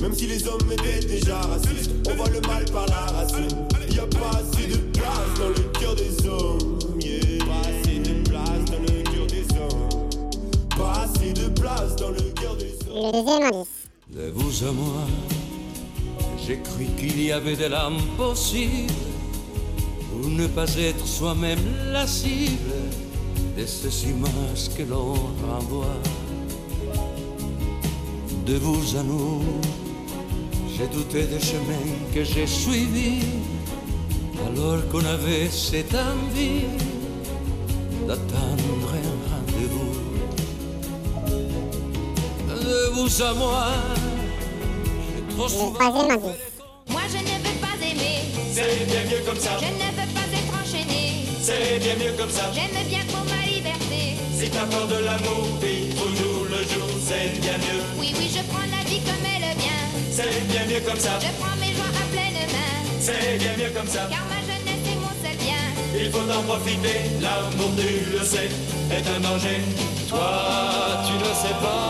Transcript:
même si les hommes étaient déjà racistes, on voit le mal par la racine. Y a pas assez de place dans le cœur des hommes. Yeah, pas assez de place dans le cœur des hommes. Pas assez de place dans le cœur des hommes. De vous à moi, j'ai cru qu'il y avait des lames possibles pour ne pas être soi-même la cible de ces images que l'on renvoie. De vous à nous, j'ai douté des chemins que j'ai suivis alors qu'on avait cette envie d'attendre un rendez-vous. De vous à moi, j'ai trop souvent. Moi je ne veux pas aimer, C'est bien mieux comme ça, je ne veux pas être enchaîné. c'est bien mieux comme ça. J'aime bien trop ma liberté. Si t'as peur de l'amour, vis toujours mieux comme ça, Je prends mes joies à pleine main. c'est bien mieux comme ça. Car ma jeunesse est mon seul bien. Il faut en profiter, l'amour tu le sais, est un danger. Toi, tu ne sais pas